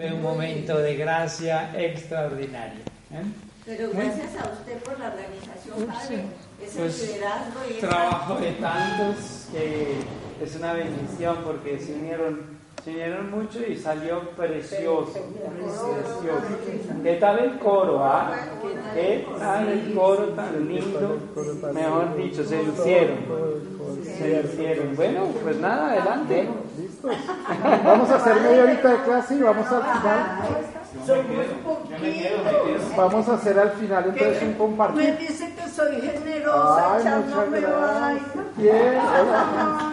Fue un momento de gracia extraordinario. ¿eh? Pero gracias a usted por la organización, padre. Ese Pues, liderazgo y trabajo de tantos que es una bendición porque se unieron, se unieron mucho y salió precioso, precioso. ¿Qué tal el coro, ah? ¿Qué tal el coro tan lindo? Mejor dicho, se lucieron, se lucieron. Bueno, pues nada, adelante. ¿Listos? Vamos a hacer media horita de clase y vamos al final. Vamos a hacer al final entonces un Me compartir. dice que soy generosa, Ay, muchas gracias. Bien, hola.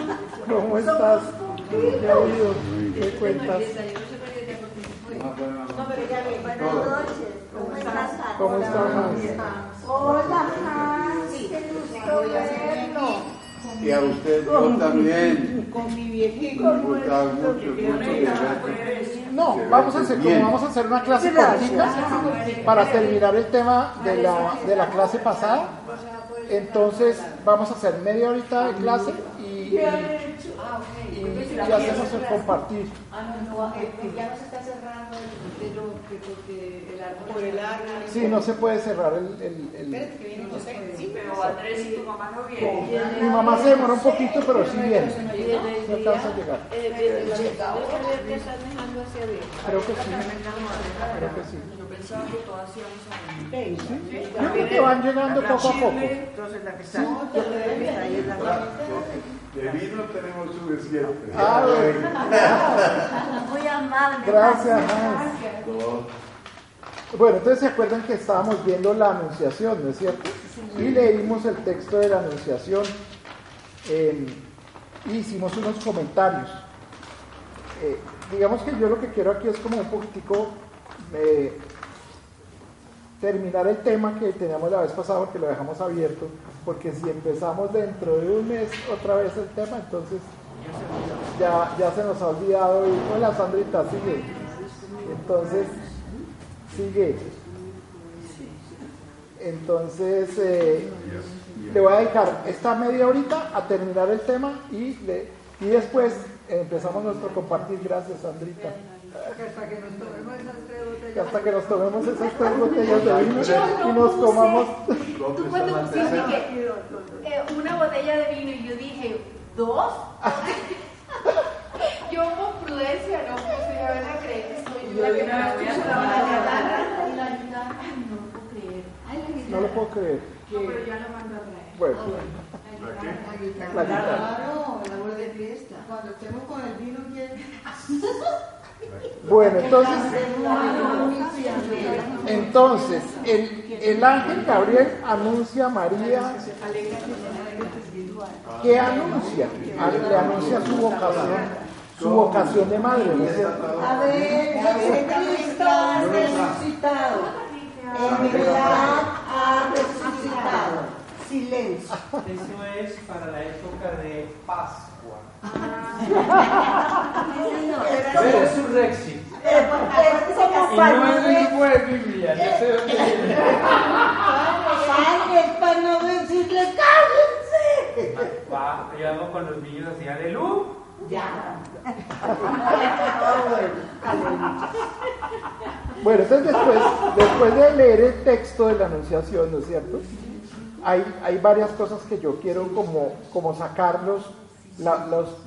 ¿Cómo estás? ¿Qué ha habido? ¿Qué cuentas? Buenas noches. ¿Cómo estás? ¿Cómo estás, Hans? Hola, Hans. Qué gusto verlo. Y a usted yo también. Con mi viejito. Mucho, mucho verte. No, vamos a hacer como vamos a hacer una clase cortita para terminar el tema de la, de la clase pasada. Entonces vamos a hacer media horita de clase y, y, y- y hacemos el compartir. Ah, no, no, que ya no se está cerrando de lo que porque el árbol. Por el árbol. Sí, no se puede cerrar el... el- el- Espérate que viene José. Sí, Pero Andrés y tu mamá no vienen. Mi mamá se demora un poquito, pero sí viene. Alcanza a llegar. Eh, que. Creo que sí. Creo que sí. Yo pensaba que todas íbamos a venir. Yo creo que van llegando poco a poco. Entonces la que está. De vino tenemos suficiente. Ah. Muy amable. Gracias. Hans. Bueno, entonces se acuerdan que estábamos viendo la anunciación, ¿no es cierto? Y leímos el texto de la anunciación eh, y hicimos unos comentarios. Eh, digamos que yo lo que quiero aquí es como un poquitico eh, terminar el tema que teníamos la vez pasada porque lo dejamos abierto, porque si empezamos dentro de un mes otra vez el tema, entonces ya, ya se nos ha olvidado y hola Sandrita, sigue. Entonces, sigue. Entonces, eh, le voy a dedicar esta media horita a terminar el tema y, le- y después empezamos nuestro compartir. Gracias, Sandrita. Hasta que nos tomemos esas tres Y botellas. hasta que nos tomemos esas tres botellas de vino y nos comamos. Tú cuando pusiste que eh, una botella de vino y yo dije, ¿dos? yo con prudencia no puse, ya van a creer que soy yo la que no la la no lo puedo creer. Ay, la guitarra. No lo puedo creer. No, pero ya la mando a traer. Bueno, La guitarra. la guitarra. Claro, el amor de fiesta. Cuando estemos con el vino, ¿quién? Bueno, entonces, entonces el, el ángel Gabriel anuncia a María. ¿Qué anuncia? Le anuncia su vocación, su vocación de madre. A ver, Jesucristo ha resucitado. En verdad ha resucitado. Silencio. Eso es para la época de Pascua. Es como Y no es un libro de Biblia, yo sé dónde viene. Padre, para no decirle cállense. Va, yo hago con los niños así, aleluya. Ya. Bueno, entonces después, después de leer el texto de la anunciación, ¿no es cierto? Hay, hay varias cosas que yo quiero como, como sacarlos,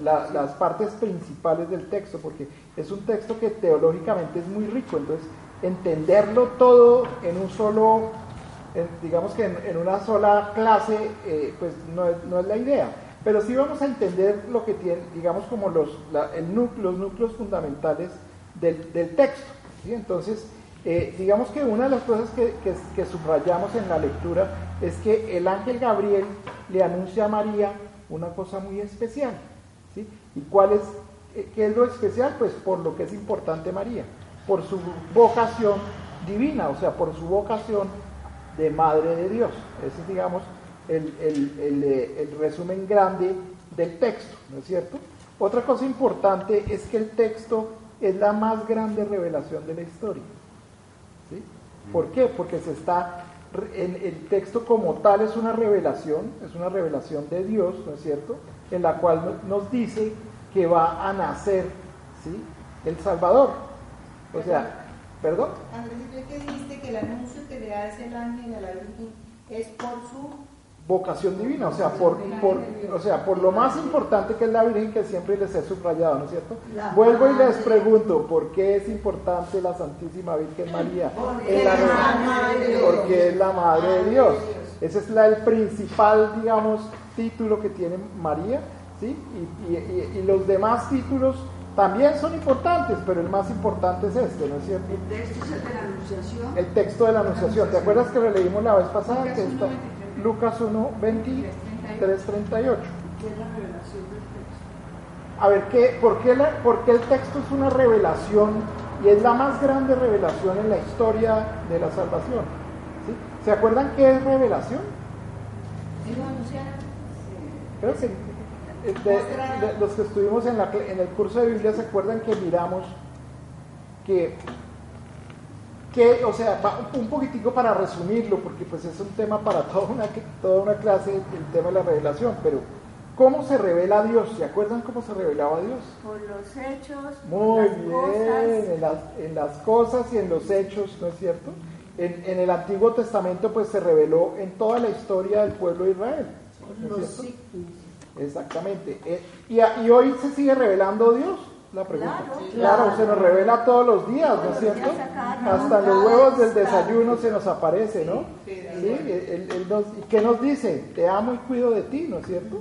la- las partes principales del texto, porque es un texto que teológicamente es muy rico, entonces entenderlo todo en un solo, en- digamos que en, una sola clase, eh, pues no es, la idea. Pero sí vamos a entender lo que tiene, digamos como los, el nu- los núcleos fundamentales del, del texto. Entonces, eh, digamos que una de las cosas que, que- que subrayamos en la lectura es que el ángel Gabriel le anuncia a María una cosa muy especial. ¿sí? ¿Y cuál es, eh, qué es lo especial? Pues por lo que es importante María. por su vocación divina, o sea, por su vocación de madre de Dios. Ese es, digamos, el, el- el, eh, el resumen grande del texto, ¿no es cierto? Otra cosa importante es que el texto es la más grande revelación de la historia. ¿sí? ¿Por qué? Porque se está, en el texto como tal es una revelación, es una revelación de Dios, ¿no es cierto? En la cual no- nos dice que va a nacer, ¿sí? El Salvador. O sea, perdón. Andrés, ¿tú que dijiste que el anuncio que le hace el ángel a la Virgen es por su vocación divina, o sea, por, por, o sea, por lo más importante que es la Virgen que siempre les he subrayado, ¿no es cierto? Vuelvo y les pregunto, ¿por qué es importante la Santísima Virgen María? En la re- porque es la Madre de Dios. Ese es la, el principal, digamos, título que tiene María, ¿sí? Y, y- y- y los demás títulos también son importantes, pero el más importante es este, ¿no es cierto? El texto es el de la Anunciación. El texto de la Anunciación. ¿Te acuerdas que lo leímos la vez pasada? Que está Lucas 1, 23, 38. que es la revelación del texto. A ver, ¿qué, por, qué la- por qué el texto es una revelación y es la más grande revelación en la historia de la salvación? ¿Se acuerdan qué es revelación? Creo que eh, de- los que estuvimos en, la en el curso de Biblia se acuerdan que miramos que, que o sea, un poquitico para resumirlo, porque pues es un tema para toda una, toda una clase, el tema de la revelación, pero ¿cómo se revela a Dios? ¿Se acuerdan cómo se revelaba a Dios? Por los hechos, Muy las bien, cosas. en las, en las cosas y en los hechos, ¿no es cierto? En, en el Antiguo Testamento pues se reveló en toda la historia del pueblo de Israel. ¿no es? Exactamente. Eh, y, y hoy se sigue revelando Dios, la pregunta. Claro, Claro, se nos revela todos los días, ¿no es cierto? Hasta los huevos del desayuno se nos aparece, ¿no? Sí, él- él nos- ¿Y qué nos dice? Te amo y cuido de ti, ¿no es cierto?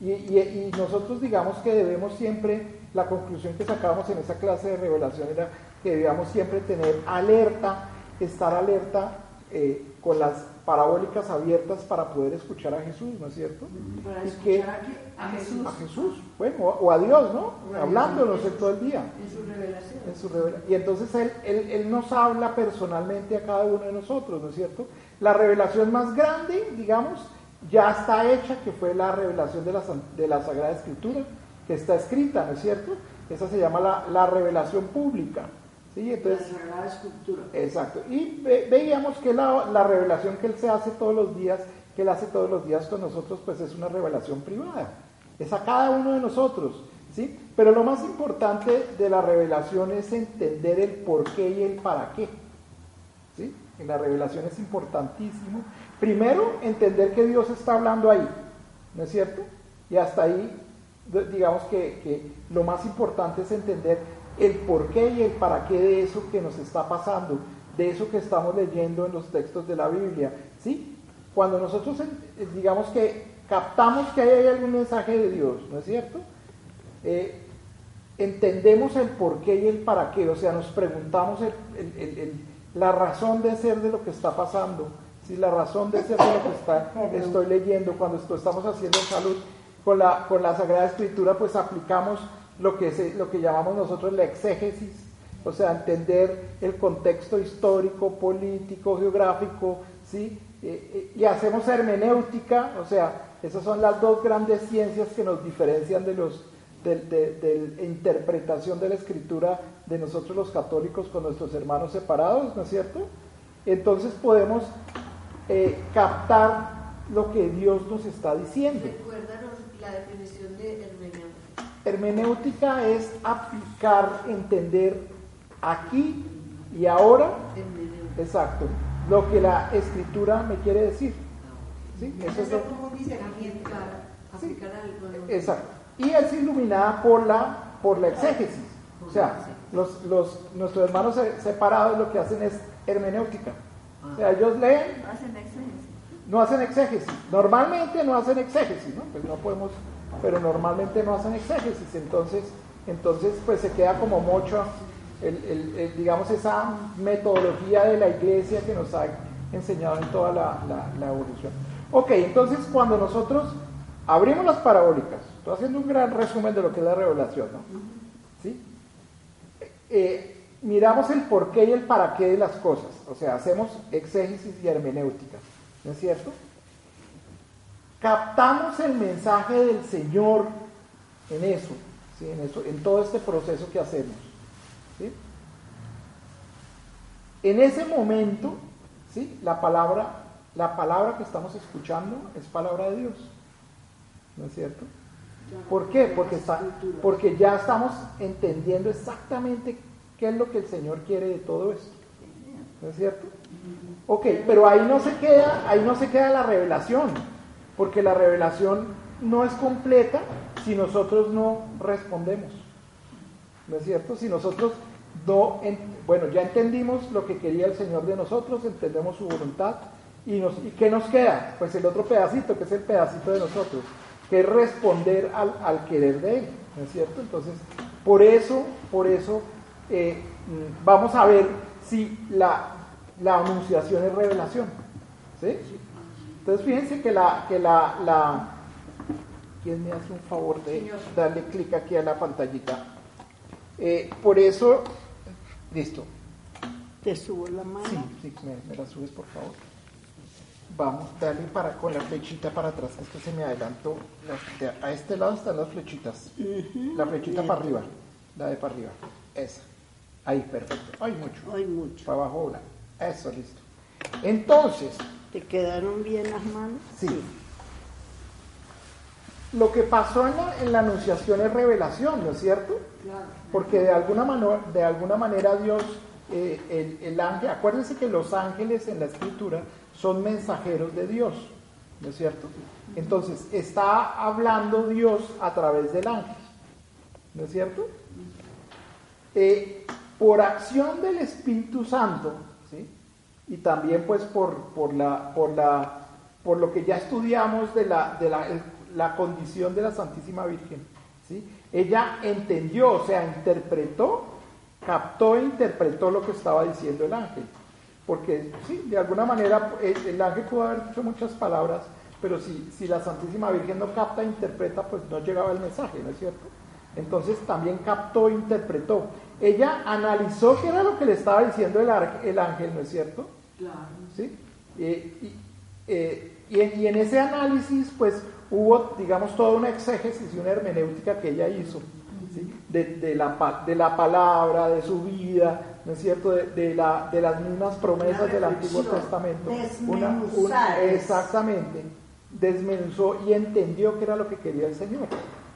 Y, y- y nosotros digamos que debemos siempre, la conclusión que sacamos en esa clase de revelación era que debíamos siempre tener alerta, estar alerta eh, con las parabólicas abiertas para poder escuchar a Jesús, ¿no es cierto? Para Y que- escuchar a, qué? a Jesús A Jesús, bueno, o, a Dios, ¿no? Hablándonos en todo el día. en su revelación. En su revela- Y entonces él, él, él nos habla personalmente a cada uno de nosotros, ¿no es cierto? La revelación más grande, digamos, ya está hecha, que fue la revelación de la, San- de la Sagrada Escritura, que está escrita, ¿no es cierto? Esa se llama la, la revelación pública. ¿Sí? La Entonces, Sagrada Escritura. Exacto. Y ve- veíamos que la, la revelación que Él se hace todos los días, que Él hace todos los días con nosotros, pues es una revelación privada. Es a cada uno de nosotros. ¿sí? Pero lo más importante de la revelación es entender el por qué y el para qué. ¿sí? En la revelación es importantísimo. Primero, entender que Dios está hablando ahí. ¿No es cierto? Y hasta ahí, digamos que, que lo más importante es entender el por qué y el para qué de eso que nos está pasando, de eso que estamos leyendo en los textos de la Biblia. ¿sí? Cuando nosotros, en- eh, digamos que captamos que ahí hay algún mensaje de Dios, ¿no es cierto? Eh, entendemos el por qué y el para qué, o sea, nos preguntamos el- el- el- el- la razón de ser de lo que está pasando, si la razón de ser de lo que está, estoy leyendo, cuando esto- estamos haciendo salud con la, con la Sagrada Escritura, pues aplicamos lo que, se- lo que llamamos nosotros la exégesis, o sea, entender el contexto histórico, político, geográfico, ¿sí? Eh, eh, y hacemos hermenéutica, o sea, esas son las dos grandes ciencias que nos diferencian de los de, de- de interpretación de la escritura de nosotros los católicos con nuestros hermanos separados, ¿no es cierto? Entonces podemos eh, captar lo que Dios nos está diciendo. Recuérdanos la definición de hermenéutica. Es aplicar, entender aquí y ahora, exacto, lo que la escritura me quiere decir. ¿Sí? Eso es lo-. ¿no? Exacto. Y es iluminada por la, por la exégesis. O sea, los, los, nuestros hermanos se- separados lo que hacen es hermenéutica. O sea, ellos leen, Hacen exégesis. no hacen exégesis. Normalmente no hacen exégesis, ¿no? Pues no podemos, pero normalmente no hacen exégesis. Entonces, entonces pues se queda como mucho, el, digamos, esa metodología de la iglesia que nos ha enseñado en toda la evolución. Ok, entonces cuando nosotros abrimos las parabólicas, estoy haciendo un gran resumen de lo que es la revelación, ¿no? ¿Sí? Eh, miramos el porqué y el para qué de las cosas, o sea, hacemos exégesis y hermenéutica, ¿no es cierto? Captamos el mensaje del Señor en eso, ¿sí? en, eso en todo este proceso que hacemos. ¿sí? En ese momento, ¿sí? la, palabra, la palabra que estamos escuchando es palabra de Dios, ¿no es cierto? ¿Por qué? Porque, está, porque ya estamos entendiendo exactamente qué es lo que el Señor quiere de todo esto. ¿No es cierto? Ok, pero ahí no se queda, ahí no se queda la revelación, porque la revelación no es completa si nosotros no respondemos. ¿No es cierto? Si nosotros no, bueno, ya entendimos lo que quería el Señor de nosotros, entendemos su voluntad, y, nos, ¿y qué nos queda? Pues el otro pedacito, que es el pedacito de nosotros que es responder al, al, querer de Él, ¿no es cierto? Entonces, por eso, por eso eh, mm, vamos a ver si la, la, anunciación es revelación, ¿sí? Entonces, fíjense que la, que la, la ¿quién me hace un favor de darle clic aquí a la pantallita? Eh, por eso, listo. ¿Te subo la mano? Sí, sí, me, me la subes, por favor. Vamos, dale para, con la flechita para atrás, es que se me adelantó. La, a este lado están las flechitas. Uh -huh. La flechita Bien. para arriba, la de para arriba. Esa. Ahí, perfecto. Hay mucho. Hay mucho. Para abajo una. Eso, listo. Entonces. ¿Te quedaron bien las manos? Sí. sí. Lo que pasó en la, en la, anunciación es revelación, ¿no es cierto? Claro. Porque de alguna, mano, de alguna manera Dios, eh, el, el ángel, acuérdense que los ángeles en la escritura son mensajeros de Dios, ¿no es cierto? Entonces, está hablando Dios a través del ángel, ¿no es cierto? Eh, por acción del Espíritu Santo. Y también pues por, por, la, por, la, por lo que ya estudiamos de, la, de la, la condición de la Santísima Virgen, ¿sí? Ella entendió, o sea, interpretó, captó e interpretó lo que estaba diciendo el ángel porque sí, de alguna manera el, el, ángel pudo haber dicho muchas palabras, pero si, si la Santísima Virgen no capta e interpreta, pues no llegaba el mensaje, ¿no es cierto? Entonces también captó e interpretó. Ella analizó qué era lo que le estaba diciendo el ángel, ¿no es cierto? Claro. ¿Sí? Eh, y, eh, y, en, y, en, ese análisis, pues hubo, digamos, toda una exégesis y una hermenéutica que ella hizo, ¿sí? de, de, la, de la palabra, de su vida, ¿no es cierto?, de, de, la, de las mismas promesas del Antiguo Testamento. Una, una, exactamente, desmenuzó y entendió qué era lo que quería el Señor.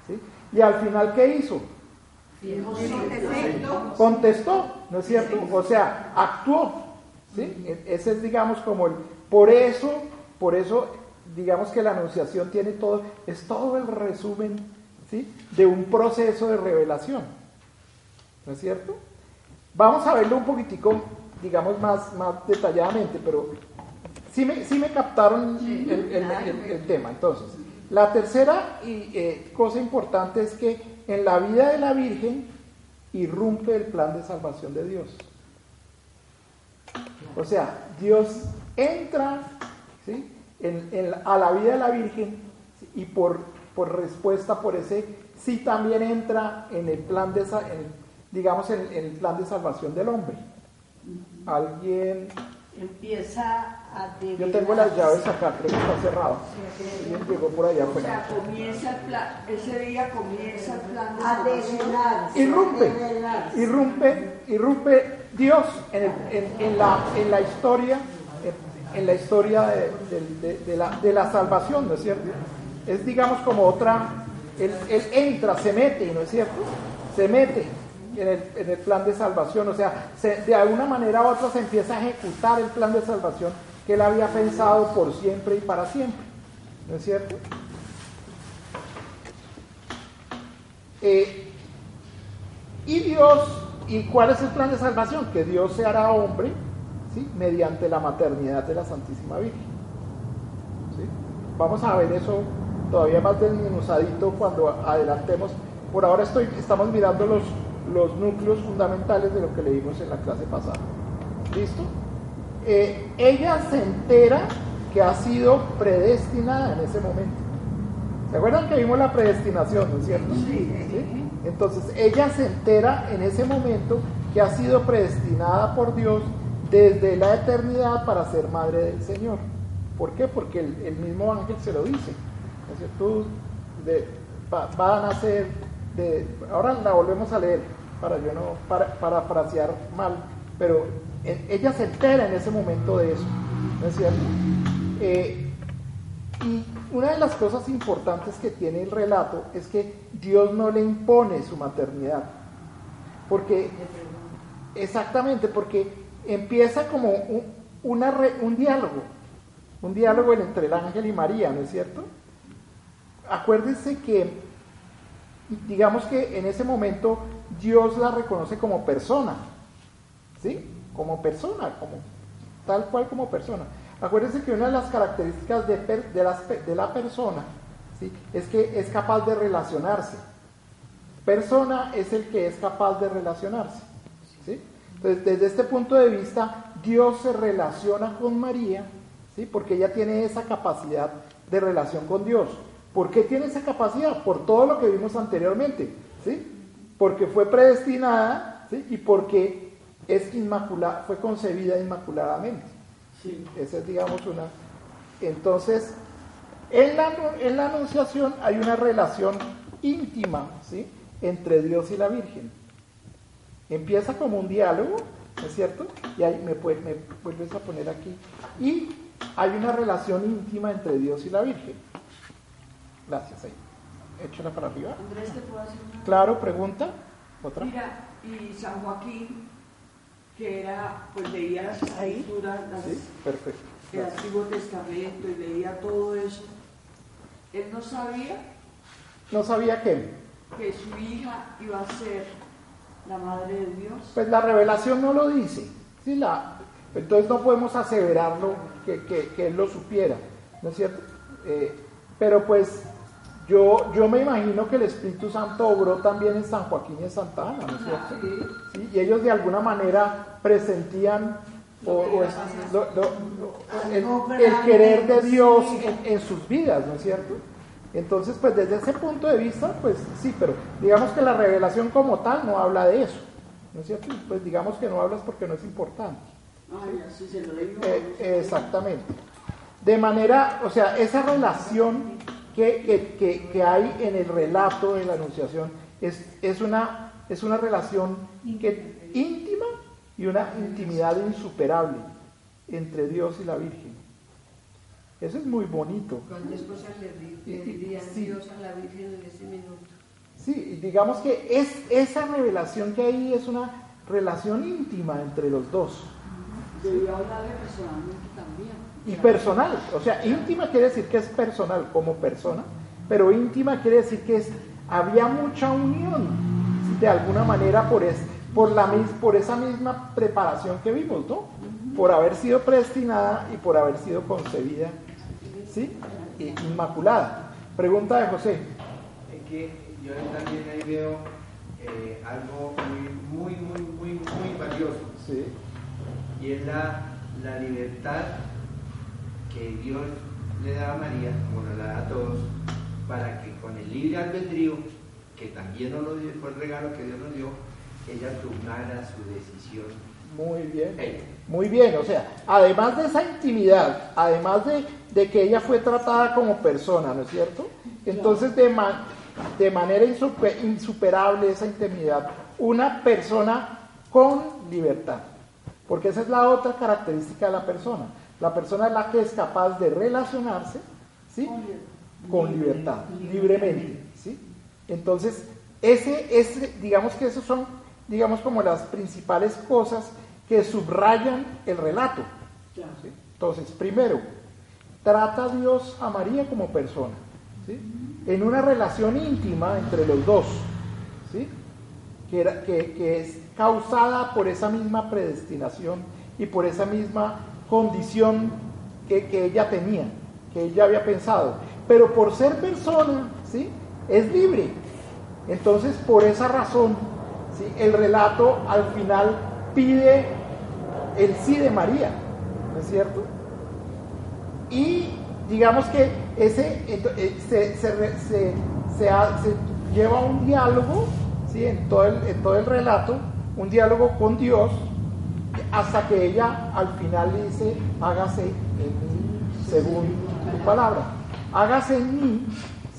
¿sí? Y al final, ¿qué hizo? Contestó, ¿no es cierto? O sea, actuó. ¿Sí? Ese es, digamos, como el... Por eso, por eso, digamos que la anunciación tiene todo, es todo el resumen, ¿sí? De un proceso de revelación. ¿No es cierto? Vamos a verlo un poquitico, digamos, más, más detalladamente, pero sí me, sí me captaron el, el, el, el, tema. Entonces, la tercera y, eh, cosa importante es que en la vida de la Virgen irrumpe el plan de salvación de Dios. O sea, Dios entra ¿sí? en, en, a la vida de la Virgen y por, por respuesta por ese sí también entra en el plan de en, digamos, en, en, el plan de salvación del hombre. Alguien... Empieza a Yo tengo las llaves acá, creo que está cerrado. Alguien llegó por allá O afuera. sea, comienza el plan, ese día comienza el plan de A salvación. develarse. Irrumpe, develarse. irrumpe, irrumpe Dios en, la, historia, en, la historia de, la, salvación, ¿no es cierto? Es digamos como otra, él, entra, se mete, ¿no es cierto? Se mete en el, plan de salvación, o sea, se- de alguna manera u otra se empieza a ejecutar el plan de salvación que él había pensado por siempre y para siempre, ¿no es cierto? Eh, y Dios, ¿y cuál es el plan de salvación? Que Dios se hará hombre, ¿sí? Mediante la maternidad de la Santísima Virgen. ¿sí? Vamos a ver eso todavía más desmenuzadito cuando adelantemos. Por ahora estoy, estamos mirando los, los núcleos fundamentales de lo que leímos en la clase pasada. ¿Listo? Eh, ella se entera que ha sido predestinada en ese momento. ¿Se acuerdan que vimos la predestinación, no es cierto? Sí. Entonces ella se entera en ese momento que ha sido predestinada por Dios desde la eternidad para ser madre del Señor. ¿Por qué? Porque el, mismo ángel se lo dice. Es decir, tú va, a nacer. Ahora la volvemos a leer para yo no para, parafrasear mal, pero en, ella se entera en ese momento de eso. ¿No es cierto? Eh, y una de las cosas importantes que tiene el relato es que Dios no le impone su maternidad. Porque, exactamente, porque empieza como un, diálogo, un diálogo entre el ángel y María, ¿no es cierto? Acuérdense que, digamos que en ese momento Dios la reconoce como persona, ¿sí? Como persona, como tal cual como persona. Acuérdense que una de las características de, la persona es que es capaz de relacionarse. Persona es el que es capaz de relacionarse. Entonces, desde este punto de vista, Dios se relaciona con María, porque ella tiene esa capacidad de relación con Dios. ¿Por qué tiene esa capacidad? Por todo lo que vimos anteriormente. Porque fue predestinada y porque es inmaculada, fue concebida inmaculadamente. Sí. Esa es, digamos, una. Entonces, en la, en la Anunciación hay una relación íntima ¿sí? entre Dios y la Virgen. Empieza como un diálogo, ¿no es cierto? Y ahí me, me vuelves a poner aquí. Y hay una relación íntima entre Dios y la Virgen. Gracias, ahí. Échala para arriba. Andrés, ¿te puedo hacer una? Claro, pregunta. ¿Otra? Mira, y San Joaquín que era, pues leía las escrituras, las, sí, perfecto. el Antiguo Testamento y leía todo eso. Él no sabía. ¿No sabía qué? Que su hija iba a ser la madre de Dios. Pues la revelación no lo dice. ¿sí? La, entonces no podemos aseverarlo que, que, que él lo supiera, ¿no es cierto? Eh, pero pues yo, yo me imagino que el Espíritu Santo obró también en San Joaquín y en Santa Ana, ¿no es cierto? ¿Sí? Y ellos de alguna manera presentían o, o es, lo, lo, el, el, querer de Dios en, en, sus vidas, ¿no es cierto? Entonces, pues desde ese punto de vista, pues sí, pero digamos que la revelación como tal no habla de eso, ¿no es cierto? Pues digamos que no hablas porque no es importante. Eh, exactamente. De manera, o sea, esa relación que, que, que, que, hay en el relato de la Anunciación es, es, una, es una relación que, íntima y una intimidad insuperable entre Dios y la Virgen. Eso es muy bonito. ¿Cuántas cosas le, le diría sí. Dios a la Virgen en ese minuto? Sí, digamos que es, esa revelación que hay es una relación íntima entre los dos. Debió hablarle personalmente también. Y personal, o sea, íntima quiere decir que es personal como persona, pero íntima quiere decir que es, había mucha unión de alguna manera por, es, por, la, por esa misma preparación que vimos, ¿no? Por haber sido predestinada y por haber sido concebida, ¿sí? Inmaculada. Pregunta de José. Es que yo también ahí veo eh, algo muy, muy, muy, muy, muy valioso. Sí. Y es la, la libertad que Dios le da a María, como nos la da a todos, para que con el libre albedrío, que también nos lo dio, fue el regalo que Dios nos dio, ella tomara su decisión. Muy bien, ella. muy bien, o sea, además de esa intimidad, además de, de, que ella fue tratada como persona, ¿no es cierto? Entonces, de, man, de manera insuper, insuperable esa intimidad, una persona con libertad, porque esa es la otra característica de la persona la persona es la que es capaz de relacionarse ¿sí? con libertad, libremente. ¿sí? Entonces, ese, ese, digamos que esos son, digamos, como las principales cosas que subrayan el relato. ¿sí? Entonces, primero, trata a Dios a María como persona, ¿sí? en una relación íntima entre los dos, ¿sí? que, era, que, que es causada por esa misma predestinación y por esa misma condición que, que, ella tenía, que ella había pensado. Pero por ser persona, ¿sí? Es libre. Entonces, por esa razón, ¿sí? el relato al final pide el sí de María, ¿no es cierto? Y digamos que ese se, se, se, se lleva un diálogo ¿sí? en, todo el, en todo el relato un diálogo con Dios hasta que ella al final le dice, hágase en mí según tu palabra. Hágase en mí,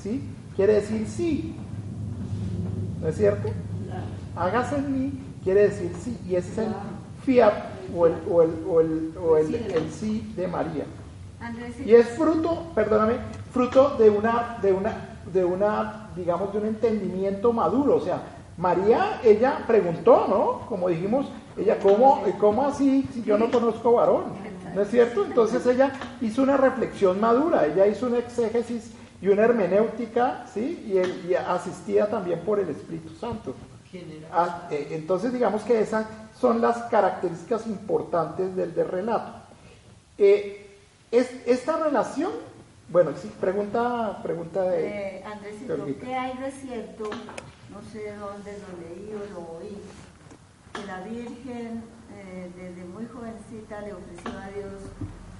¿sí? Quiere decir sí. ¿No es cierto? Hágase en mí quiere decir sí, y ese es el fiat o el, o el, o el, o el, el sí de María. Y es fruto, perdóname, fruto de una, de una, de una, digamos, de un entendimiento maduro. O sea, María, ella preguntó, ¿no? Como dijimos, ella, ¿cómo, cómo así si yo no conozco varón? ¿No es cierto? Entonces ella hizo una reflexión madura, ella hizo una exégesis y una hermenéutica, ¿sí? Y, y asistida también por el Espíritu Santo. Ah, eh, entonces digamos que esas son las características importantes del, del relato. Eh, es, esta relación, bueno, sí, pregunta, pregunta de... Eh, Andresito, ¿qué hay de cierto? No sé dónde lo leí o lo oí. Que la Virgen eh, desde muy jovencita le ofreció a Dios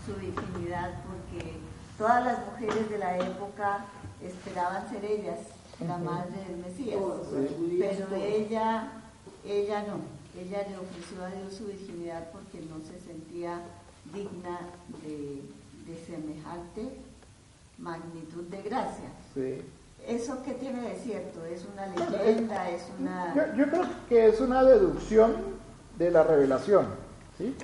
su virginidad porque todas las mujeres de la época esperaban ser ellas la madre del Mesías. Pero ella, ella no, ella le ofreció a Dios su virginidad porque no se sentía digna de, de semejante magnitud de gracia. Sí. ¿Eso qué tiene de cierto? ¿Es una leyenda? ¿Es una...? Yo, yo, creo que es una deducción de la revelación, ¿sí?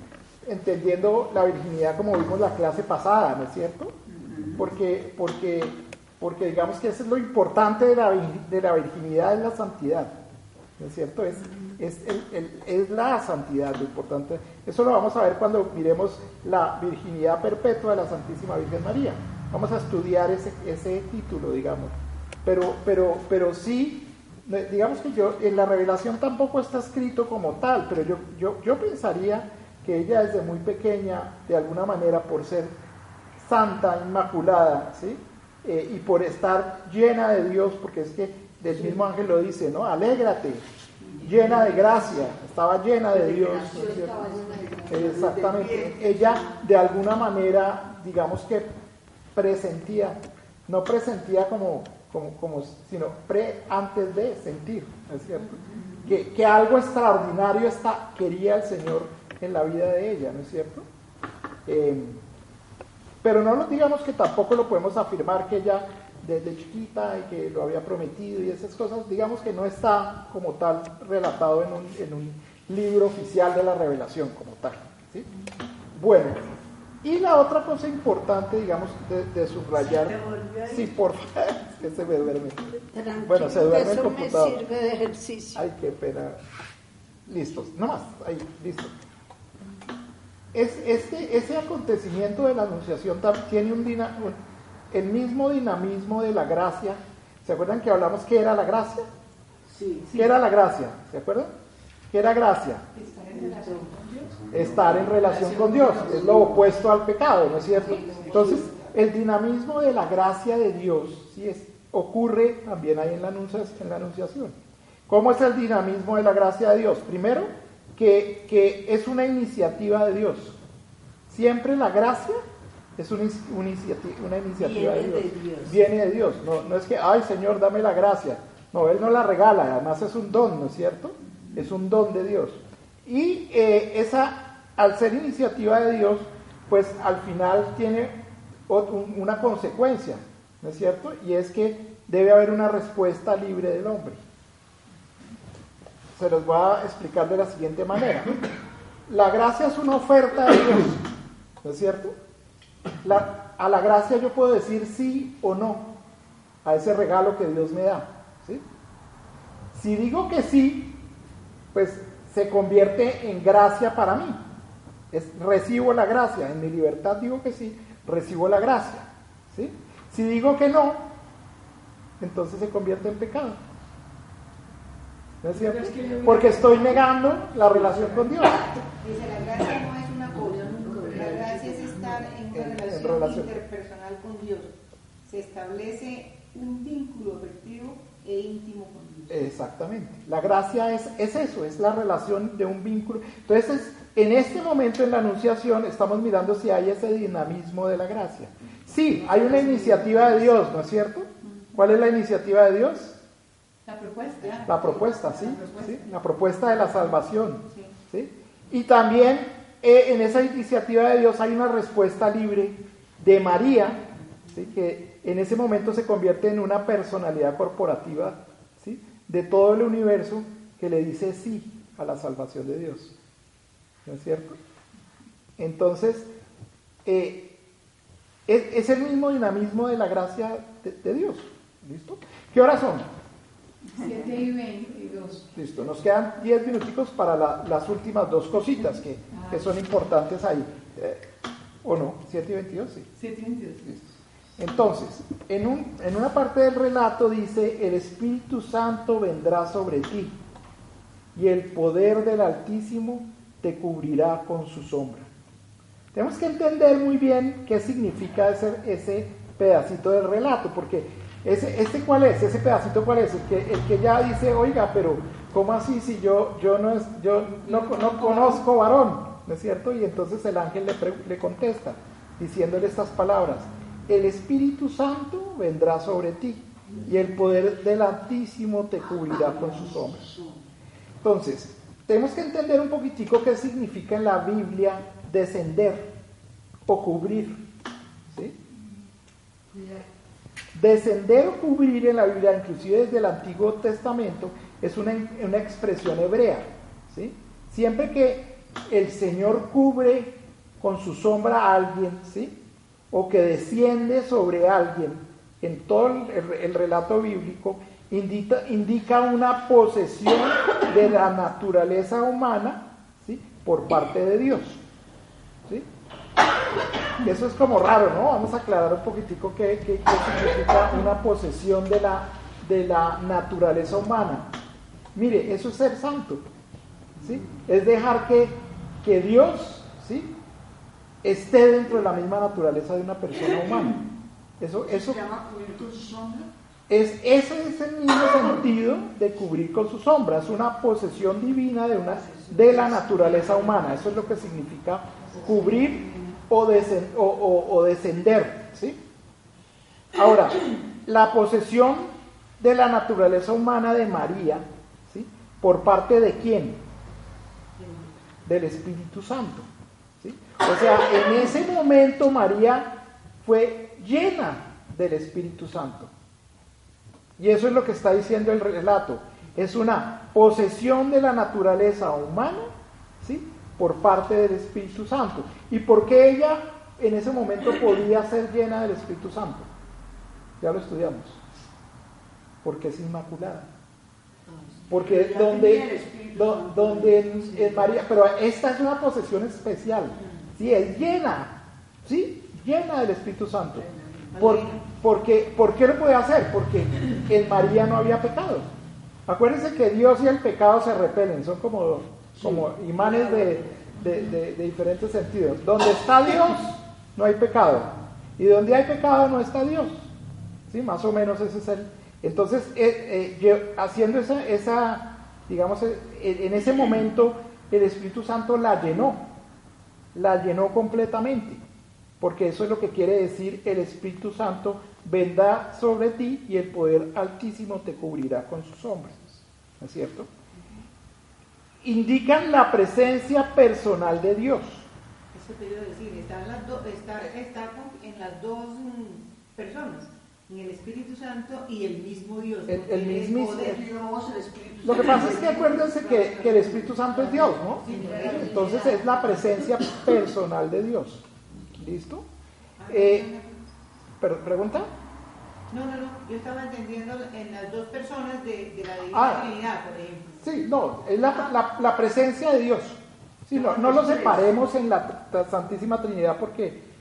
entendiendo la virginidad como vimos la clase pasada, ¿no es cierto? Porque, porque porque digamos que eso es lo importante de la, de la virginidad, es la santidad, ¿no es cierto? Es, es, el, el, es, la santidad lo importante. Eso lo vamos a ver cuando miremos la virginidad perpetua de la Santísima Virgen María. Vamos a estudiar ese, ese título, digamos. Pero, pero, pero sí, digamos que yo, en la revelación tampoco está escrito como tal, pero yo, yo, yo pensaría que ella desde muy pequeña, de alguna manera, por ser santa, inmaculada, ¿sí? eh, y por estar llena de Dios, porque es que el mismo ángel lo dice, ¿no? Alégrate, llena de gracia, estaba llena de Dios. ¿no Exactamente. Ella de alguna manera, digamos que presentía, no presentía como, como, como sino pre antes de sentir, ¿es cierto? Que, que algo extraordinario está, quería el Señor en la vida de ella, ¿no es cierto? Eh, pero no nos digamos que tampoco lo podemos afirmar que ella desde chiquita y que lo había prometido y esas cosas, digamos que no está como tal relatado en un, en un libro oficial de la revelación como tal. ¿sí? Bueno, y la otra cosa importante, digamos, de, de subrayar, sí, por favor, es que se me duerme. Tranquilo, bueno, se duerme el eso computador. me sirve de ejercicio. Ay, qué pena. Listos, no más, ahí, listo. Es, este, ese acontecimiento de la Anunciación tiene un, dina, el mismo dinamismo de la gracia. ¿Se acuerdan que hablamos qué era la gracia? Sí, sí. ¿Qué era la gracia? ¿Se acuerdan? ¿Qué era gracia? Estar en relación con Dios. Es lo opuesto al pecado, ¿no es cierto? Entonces, el dinamismo de la gracia de Dios ¿sí es, ocurre también ahí en la, anunciación, en la Anunciación. ¿Cómo es el dinamismo de la gracia de Dios? Primero, que, que, es una iniciativa de Dios. Siempre la gracia es una, una iniciativa, una iniciativa Viene de, Dios. de Dios. Viene de Dios. No, no es que, ay Señor, dame la gracia. No, Él no la regala, además es un don, ¿no es cierto? Es un don de Dios. Y eh, esa, al ser iniciativa de Dios, pues al final tiene una consecuencia, ¿no es cierto? Y es que debe haber una respuesta libre del hombre se los voy a explicar de la siguiente manera. La gracia es una oferta de Dios, ¿no es cierto? A la gracia yo puedo decir sí o no a ese regalo que Dios me da. ¿sí? Si digo que sí, pues se convierte en gracia para mí. Es, recibo la gracia, en mi libertad digo que sí, recibo la gracia. ¿sí? Si digo que no, entonces se convierte en pecado. ¿No es cierto? Porque estoy negando la relación con Dios. Dice, la gracia no es una cosa, la gracia es estar en una En- en relación, relación. interpersonal con Dios. Se establece un vínculo afectivo e íntimo con Dios. Exactamente. La gracia es, es eso, es la relación de un vínculo. Entonces, en este momento en la anunciación estamos mirando si hay ese dinamismo de la gracia. Sí, hay una iniciativa de Dios, ¿no es cierto? ¿Cuál es la iniciativa de Dios? La propuesta. La propuesta, ¿sí? La propuesta. ¿sí? La propuesta de la salvación. ¿sí? Y también eh, en esa iniciativa de Dios hay una respuesta libre de María, ¿sí? que en ese momento se convierte en una personalidad corporativa ¿sí? de todo el universo que le dice sí a la salvación de Dios. ¿No es cierto? Entonces, eh, es, es el mismo dinamismo de la gracia de, de Dios. ¿Listo? ¿Qué horas son? 7 y 22. Listo, nos quedan 10 minuticos para la- las últimas dos cositas que, que son importantes ahí. Eh, ¿O no? ¿7 y 22? Sí. 7 y 22. Entonces, en, un- en una parte del relato dice, el Espíritu Santo vendrá sobre ti y el poder del Altísimo te cubrirá con su sombra. Tenemos que entender muy bien qué significa ese, ese pedacito del relato, porque ese, ¿este cuál es? ¿Ese pedacito cuál es? El que, el que ya dice, oiga, pero ¿cómo así si yo, yo, no, es, yo no, no conozco varón? ¿No es cierto? Y entonces el ángel le, le contesta, diciéndole estas palabras, el Espíritu Santo vendrá sobre ti y el poder del Altísimo te cubrirá con sus sombra. Entonces, tenemos que entender un poquitico qué significa en la Biblia descender o cubrir. ¿sí? Descender o cubrir en la Biblia, inclusive desde el Antiguo Testamento, es una, una expresión hebrea. ¿sí? Siempre que el Señor cubre con su sombra a alguien, ¿sí? O que desciende sobre alguien, en todo el, el relato bíblico, indica, indica una posesión de la naturaleza humana ¿sí? por parte de Dios. ¿sí? Eso es como raro, ¿no? Vamos a aclarar un poquitico qué, qué- qué significa una posesión de la, de la naturaleza humana. Mire, eso es ser santo, ¿sí? Es dejar que, que Dios, ¿sí? Esté dentro de la misma naturaleza de una persona humana. Eso, eso ¿Se llama cubrir con su sombra? es, ese es el mismo sentido de cubrir con su sombra, es una posesión divina de, una, de la naturaleza humana, eso es lo que significa cubrir o, desen- o- o- o descender. ¿sí? Ahora, la posesión de la naturaleza humana de María, ¿sí? ¿por parte de quién? Del Espíritu Santo. O sea, en ese momento María fue llena del Espíritu Santo. Y eso es lo que está diciendo el relato. Es una posesión de la naturaleza humana, ¿sí? Por parte del Espíritu Santo. ¿Y por qué ella en ese momento podía ser llena del Espíritu Santo? Ya lo estudiamos. Porque es inmaculada. Porque donde, do- donde en, en María, pero esta es una posesión especial. Sí, es llena, ¿sí? Llena del Espíritu Santo. Por, porque, ¿Por qué lo puede hacer? Porque en María no había pecado. Acuérdense que Dios y el pecado se repelen, son como, como imanes de, de- de- de diferentes sentidos. Donde está Dios, no hay pecado. Y donde hay pecado, no está Dios. ¿Sí? Más o menos ese es el... Entonces, eh, eh, yo- haciendo esa, esa digamos, eh, en ese momento, el Espíritu Santo la llenó, la llenó completamente, porque eso es lo que quiere decir el Espíritu Santo vendrá sobre ti y el poder altísimo te cubrirá con sus sombras, ¿no es cierto? Indican la presencia personal de Dios. Eso decir, están las do- está, está en las dos mm, personas, en el Espíritu Santo y el mismo Dios. El- el poder. Dios, el Espíritu Lo que pasa es que acuérdense que, que el Espíritu Santo es Dios, ¿no? Entonces es la presencia personal de Dios. ¿Listo? Eh, ¿pero- ¿Pregunta? No, no, no, yo estaba entendiendo en las dos personas de, de la Divina Ah. Trinidad, por ejemplo. Sí, no, es la, la- la presencia de Dios. Sí, no, no lo separemos en la Santísima Trinidad porque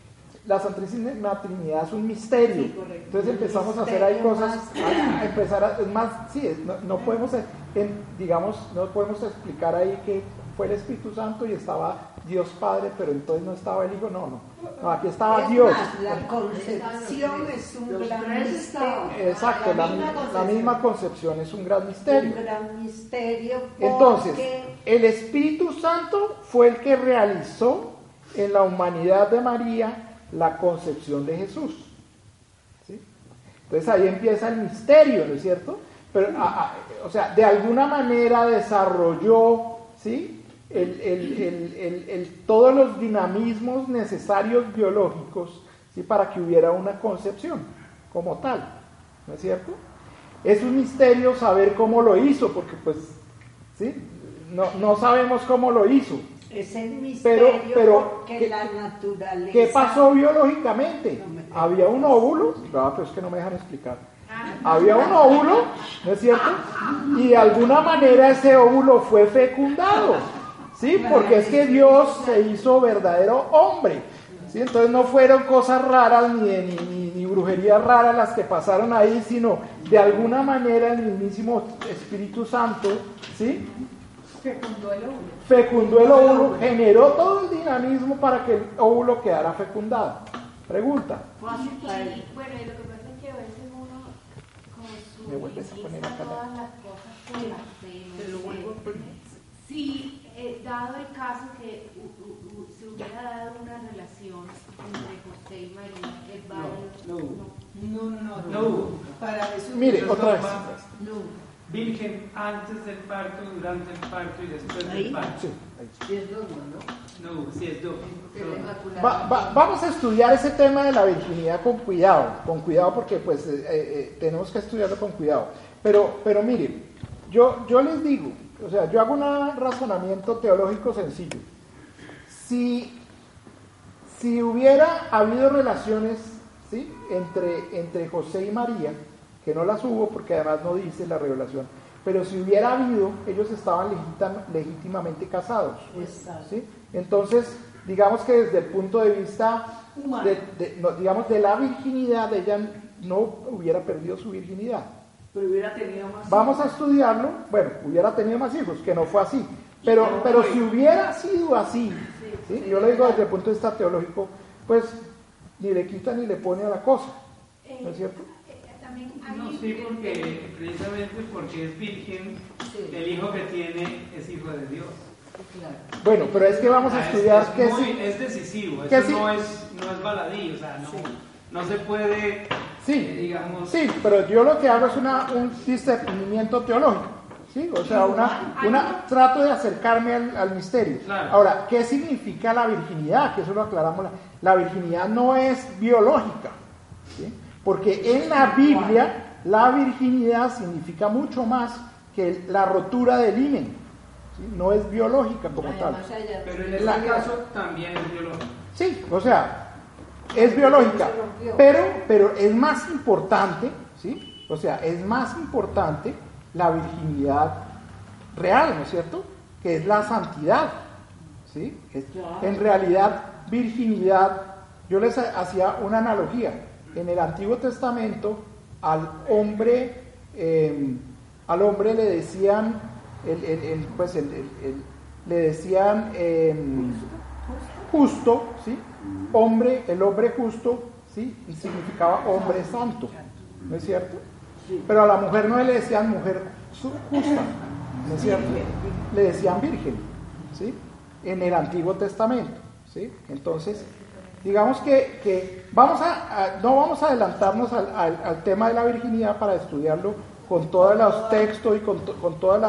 la Santísima Trinidad es un misterio. Sí. Entonces empezamos a hacer ahí cosas, a, a empezar a, es más, sí, es- no, no podemos, en- digamos, no podemos explicar ahí que fue el Espíritu Santo y estaba Dios Padre, pero entonces no estaba el Hijo, no, no. No, aquí estaba Es Dios. más, la concepción es un gran misterio. Exacto, la, misma la concepción. misma concepción es un gran misterio. Un gran misterio. Entonces, el Espíritu Santo fue el que realizó en la humanidad de María la concepción de Jesús. ¿Sí? Entonces ahí empieza el misterio, ¿no es cierto? pero, o sea, de alguna manera desarrolló, ¿sí? El- el- el- todos los dinamismos necesarios biológicos, ¿sí? Para que hubiera una concepción como tal, ¿no es cierto? Es un misterio saber cómo lo hizo, porque pues, ¿sí? No, no sabemos cómo lo hizo. Es el misterio Pero- pero, porque ¿qué- la naturaleza. ¿Qué pasó biológicamente? Había un óvulo, no, pero es que no me dejan explicar. Había un óvulo, ¿no es cierto? Y de alguna manera ese óvulo fue fecundado, ¿sí? Porque es que Dios se hizo verdadero hombre, ¿sí? Entonces no fueron cosas raras ni, de- ni, ni, ni brujerías raras las que pasaron ahí, sino de alguna manera el mismísimo Espíritu Santo, ¿sí? Fecundó el óvulo. fecundó el óvulo, generó todo el dinamismo para que el óvulo quedara fecundado. Pregunta. Y, bueno, y lo que pasa es que a veces uno, como Me vuelves a poner acá todas las cosas no sé. Si, eh, dado el caso que se hubiera dado una relación entre José y María, el padre No, no. No, no, no. No hubo. Para eso. Mire, otra vez. No. Virgen antes del parto, durante el parto y después Ahí. del parto. Sí, ahí. Es dogma, ¿no? No sí es Inmaculada. Va- va- vamos a estudiar ese tema de la virginidad con cuidado, con cuidado porque pues eh, eh, tenemos que estudiarlo con cuidado. Pero, pero miren, yo, yo les digo, o sea, yo hago un razonamiento teológico sencillo. Si, si hubiera habido relaciones ¿sí? entre, entre José y María, que no las hubo porque además no dice la revelación, pero si hubiera habido, ellos estaban legítimamente casados. ¿sí? Entonces, digamos que desde el punto de vista, de, de- no, digamos, de la virginidad, ella no hubiera perdido su virginidad. Pero hubiera tenido más. Vamos a estudiarlo, bueno, hubiera tenido más hijos, que no fue así. Pero, pero si hubiera sido así, ¿sí? yo le digo desde el punto de vista teológico, pues ni le quita ni le pone a la cosa, ¿no es cierto? No, sí, porque precisamente porque es virgen, el hijo que tiene es hijo de Dios. Claro. Bueno, pero es que vamos a Ah, es- estudiar es, qué muy- sí. es decisivo, que eso sí- no, es, no es baladí, o sea, no, no se puede, Sí, eh, digamos... sí, pero yo lo que hago es una, un discernimiento teológico, ¿sí? O sea, una, una, trato de acercarme al, al misterio. Claro. Ahora, ¿qué significa la virginidad? Que eso lo aclaramos. La, la virginidad no es biológica, ¿sí? Porque en la Biblia la virginidad significa mucho más que la rotura del himen, ¿sí? No es biológica como tal. Pero en este caso también es biológico. Sí, o sea, es biológica, pero, pero es más importante, ¿sí? O sea, es más importante la virginidad real, ¿no es cierto? Que es la santidad, ¿sí? Es- en realidad, virginidad, yo les ha- hacía una analogía. En el Antiguo Testamento, al hombre, eh, al hombre le decían, pues le decían eh, justo, ¿sí? Hombre, el hombre justo, ¿sí? Y significaba hombre santo, ¿no es cierto? Pero a la mujer no le decían mujer justa, ¿no es cierto? Le decían virgen, ¿sí? En el Antiguo Testamento, ¿sí? Entonces, digamos que, que vamos a, a- no vamos a adelantarnos al, al- al tema de la virginidad para estudiarlo con todos los textos y con, to- con todo el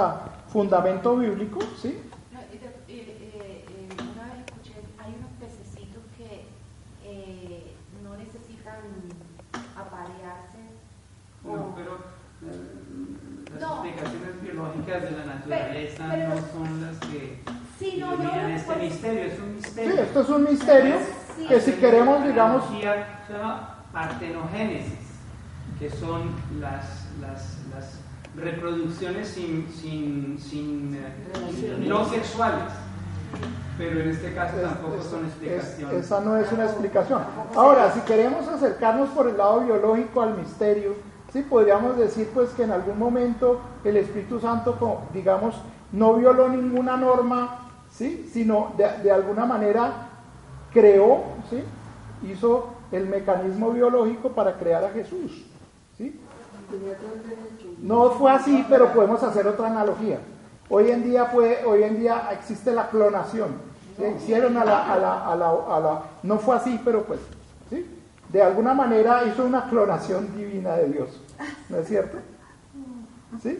fundamento bíblico, ¿sí? De- y, una vez escuché, hay unos pececitos que no necesitan aparearse. No, o- pero las No. explicaciones biológicas de la naturaleza pero- no son las que Sí, no, no, este pues- misterio, es un Sí, misterio. esto es un misterio Sí. que si queremos, digamos, se llama partenogénesis, que son las, las, las reproducciones sin, sin, sin eh, no sexuales. Pero en este caso tampoco es- son es- explicaciones. esa no es una explicación. Ahora, si queremos acercarnos por el lado biológico al misterio, sí podríamos decir pues que en algún momento el Espíritu Santo, digamos, no violó ninguna norma, sí, sino de, de alguna manera creó, sí, hizo el mecanismo biológico para crear a Jesús, sí. No fue así, pero podemos hacer otra analogía. Hoy en día, puede, hoy en día existe la clonación. Hicieron a la, a la- a la- a la- No fue así, pero pues, ¿sí? De alguna manera hizo una clonación divina de Dios. ¿No es cierto? ¿sí?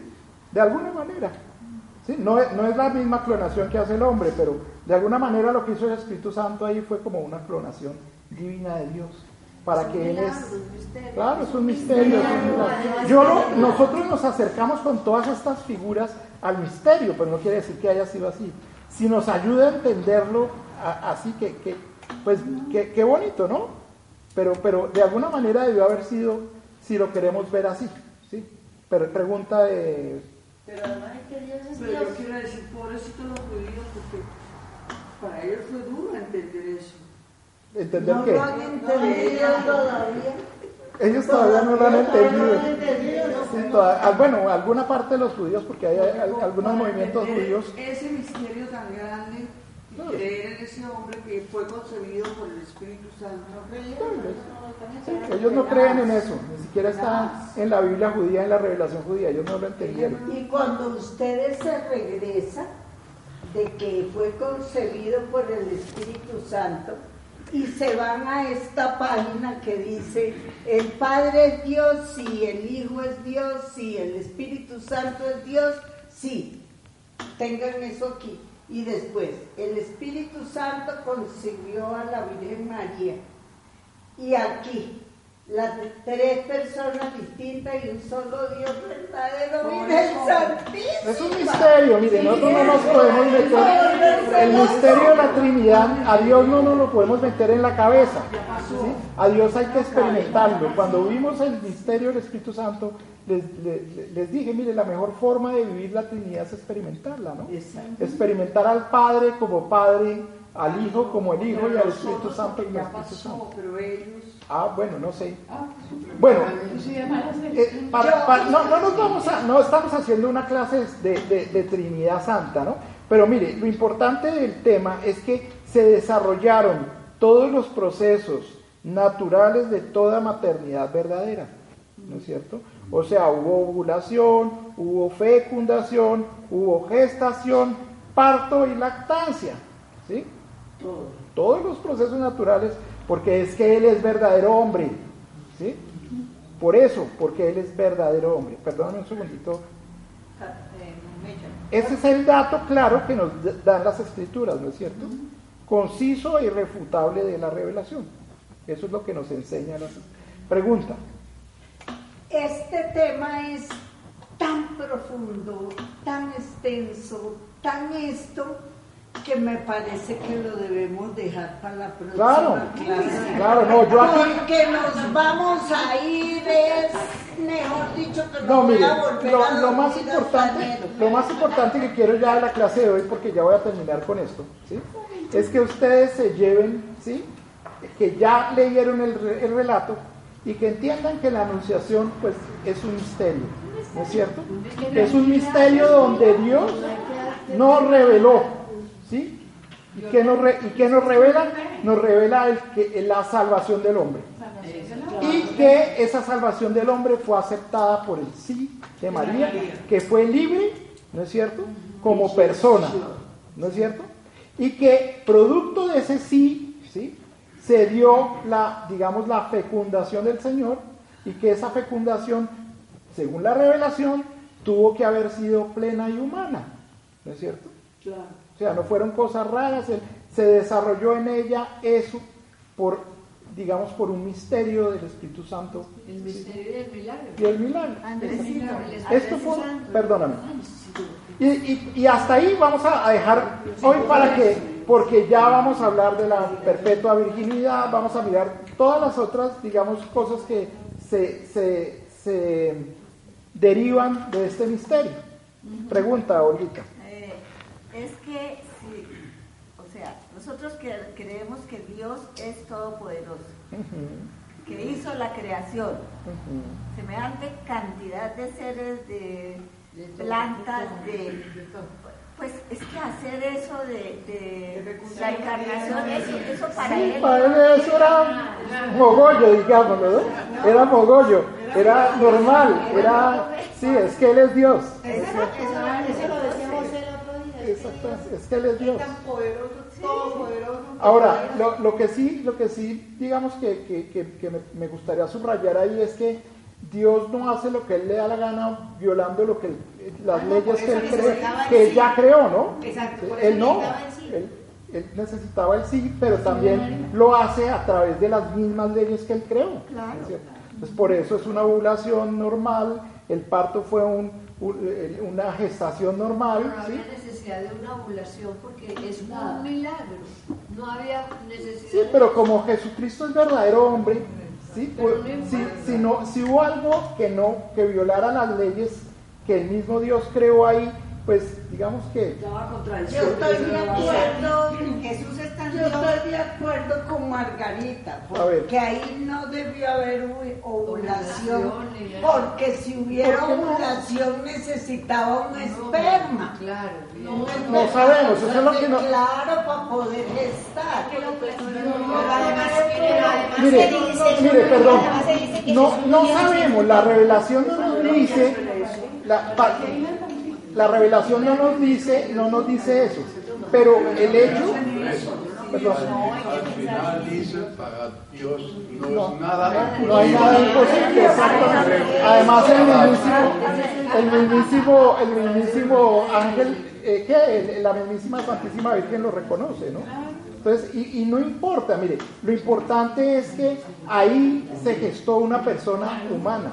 De alguna manera. ¿Sí? No, es, no es la misma clonación que hace el hombre, pero de alguna manera lo que hizo el Espíritu Santo ahí fue como una clonación divina de Dios. Para que Él es... Claro, es un misterio. es un. Yo no- nosotros nos acercamos con todas estas figuras al misterio, pero no quiere decir que haya sido así. Si nos ayuda a entenderlo a- así, que, que pues qué qué bonito, ¿no? Pero, pero de alguna manera debió haber sido, si lo queremos ver así, ¿sí? Pero pregunta de... Pero además es que Dios es Pero yo quiero decir, pobrecitos los judíos, porque para ellos fue duro entender eso. ¿Entender No qué? lo han entendido todavía. Ellos todavía no lo han entendido. han entendido. Sí, toda- ah, bueno, alguna parte de los judíos, porque hay, hay algunos movimientos judíos, Ese misterio tan grande creer en ese hombre que fue concebido por el Espíritu Santo. sí, ellos no creen en eso, ni siquiera está en la Biblia judía, en la revelación judía, ellos no lo entendieron. Y cuando ustedes se regresan de que fue concebido por el Espíritu Santo y se van a esta página que dice, el Padre es Dios, sí, el Hijo es Dios, sí, el Espíritu Santo es Dios, sí, tengan eso aquí. Y después, el Espíritu Santo concibió a la Virgen María. Y aquí, las tres personas distintas y un solo Dios verdadero, Virgen Santísima. Es un misterio, mire, nosotros no nos podemos meter, el misterio de la Trinidad, a Dios no nos lo podemos meter en la cabeza, ¿sí? a Dios hay que experimentarlo. Cuando vimos el misterio del Espíritu Santo, les, les- les dije, mire, la mejor forma de vivir la Trinidad es experimentarla, ¿no? Experimentar al Padre como Padre, al Hijo como el Hijo y al Espíritu Santo como Espíritu Santo. pero ellos. Ah, bueno, no sé. Bueno, eh, para- para- no, no nos vamos a, no estamos haciendo una clase de, de- de Trinidad Santa, ¿no? Pero mire, lo importante del tema es que se desarrollaron todos los procesos naturales de toda maternidad verdadera, ¿no es cierto? O sea, hubo ovulación, hubo fecundación, hubo gestación, parto y lactancia, ¿sí? Todos los procesos naturales, porque es que Él es verdadero hombre, ¿sí? Por eso, porque Él es verdadero hombre. Perdóname un segundito. Ese es el dato claro que nos dan las escrituras, ¿no es cierto? Conciso e irrefutable de la revelación. Eso es lo que nos enseñan las Pregunta. Este tema es tan profundo, tan extenso, tan esto, que me parece que lo debemos dejar para la próxima Claro, clase. claro, no, yo aquí- Porque nos vamos a ir, es mejor dicho que No, mire, a volver lo, a lo más importante, lo más importante que quiero ya de la clase de hoy, porque ya voy a terminar con esto, ¿sí? es que ustedes se lleven, ¿sí? que ya leyeron el, el relato y que entiendan que la anunciación pues es un misterio, ¿no es cierto? Que es un misterio donde Dios nos reveló, ¿sí? ¿Y qué nos, re- y qué nos revela? Nos revela el que, la salvación del hombre. Y que esa salvación del hombre fue aceptada por el sí de María, que fue libre, ¿no es cierto? Como persona, ¿no es cierto? Y que producto de ese sí, ¿sí? Se dio la, digamos, la fecundación del Señor y que esa fecundación, según la revelación, tuvo que haber sido plena y humana, ¿no es cierto? O sea, no fueron cosas raras, él- se desarrolló en ella eso por, digamos, por un misterio del Espíritu Santo. El misterio del milagro. Y el milagro. Andresito. Esto fue, perdóname. Y, y- y hasta ahí vamos a a dejar hoy para que, porque ya vamos a hablar de la perpetua virginidad, vamos a mirar todas las otras, digamos, cosas que se, se, se derivan de este misterio. Pregunta, Olguita. Eh, es que si, o sea, nosotros creemos que Dios es todopoderoso, que hizo la creación, semejante cantidad de seres, de plantas, de... Pues es que hacer eso de, de la encarnación, eso, eso para Sí, él... para él eso era mogollo, digámoslo, ¿no? Era mogollo, era normal, era, sí, es que él es Dios. Eso, eso, eso lo decíamos el otro día. Exacto, es que él es Dios. tan poderoso, todopoderoso. Ahora, lo, lo que sí, lo que sí, digamos que, que- que- que me, me gustaría subrayar ahí es que Dios no hace lo que él le da la gana violando lo que las Ah, no, leyes que él, cree, que él ya creó, ¿no? Exacto, por eso él no, necesitaba el sí. él, él necesitaba el sí, pero también lo hace a través de las mismas leyes que él creó. Claro. ¿es cierto? Entonces, por eso es una ovulación normal, el parto fue un- una gestación normal, No ¿sí? había necesidad de una ovulación porque es un milagro. No había necesidad. Sí, pero como Jesucristo es verdadero hombre, ¿sí? Pues, si, si no, si hubo algo que no, que violara las leyes que el mismo Dios creó ahí, pues digamos que Yo estoy de acuerdo, Jesús está yo estoy de acuerdo con Margarita, porque ahí no debió haber ovulación, porque si hubiera ovulación necesitaba un esperma. Claro. No sabemos, eso es lo que no- Claro, para poder además Mire, se dice- mire, perdón, no, no sabemos, la revelación no nos dice, la, pa- la revelación no nos dice, no nos dice eso, pero el hecho, Al final dice, para Dios no, es nada no hay nada imposible. Además el mismísimo, el mismísimo, el mismísimo ángel, eh, que la mismísima Santísima Virgen lo reconoce, ¿no? Entonces, y, y no importa, mire, lo importante es que ahí se gestó una persona humana,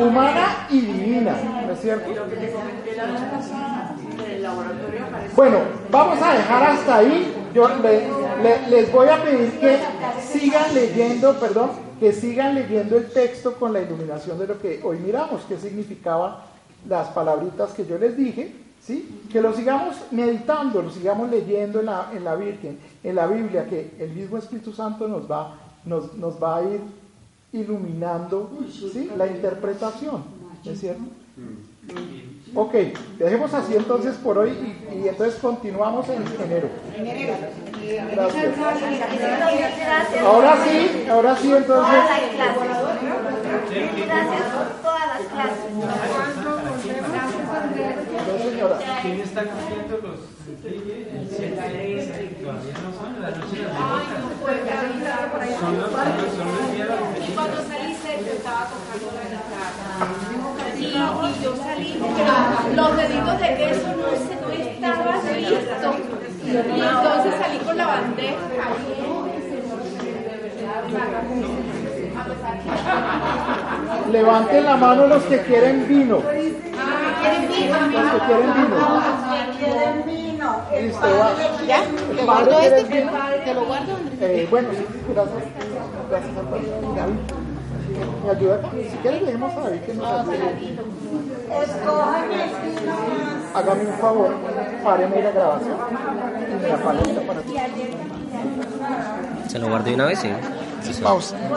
humana y divina, ¿no es cierto? Bueno, vamos a dejar hasta ahí. Yo le- le- les voy a pedir que sigan leyendo, perdón, que sigan leyendo el texto con la iluminación de lo que hoy miramos, qué significaban las palabritas que yo les dije, ¿sí? Que lo sigamos meditando, lo sigamos leyendo en la, en la Virgen, en la Biblia, que el mismo Espíritu Santo nos va, nos, nos va a ir iluminando ¿sí? la interpretación, ¿es cierto? Ok, dejemos así entonces por hoy y, y entonces continuamos en enero. Gracias. Ahora sí, ahora sí entonces. Gracias por todas las clases. No, señora. ¿Quién está cumpliendo los Y cuando salí Sergio estaba tocando la guitarra. Y yo salí, pero los deditos de queso no, se, no estaba listo. Y entonces salí con la bandeja. Levanten la mano los que quieren vino. ¿Quieren vino? Los que quieren vino. Vino, el Listo, padre ¿Ya? ¿Te guardo ¿Quieres este? ¿Te lo guardo? Eh, bueno, sí, gracias. Gracias. David, ¿Me ayuda? Si quieres, dejemos a David que nos ayude. Escojan el vino más. Hágame un favor, páreme la grabación y me apague el aparato. ¿Se lo guardé una vez? Sí. Pausa.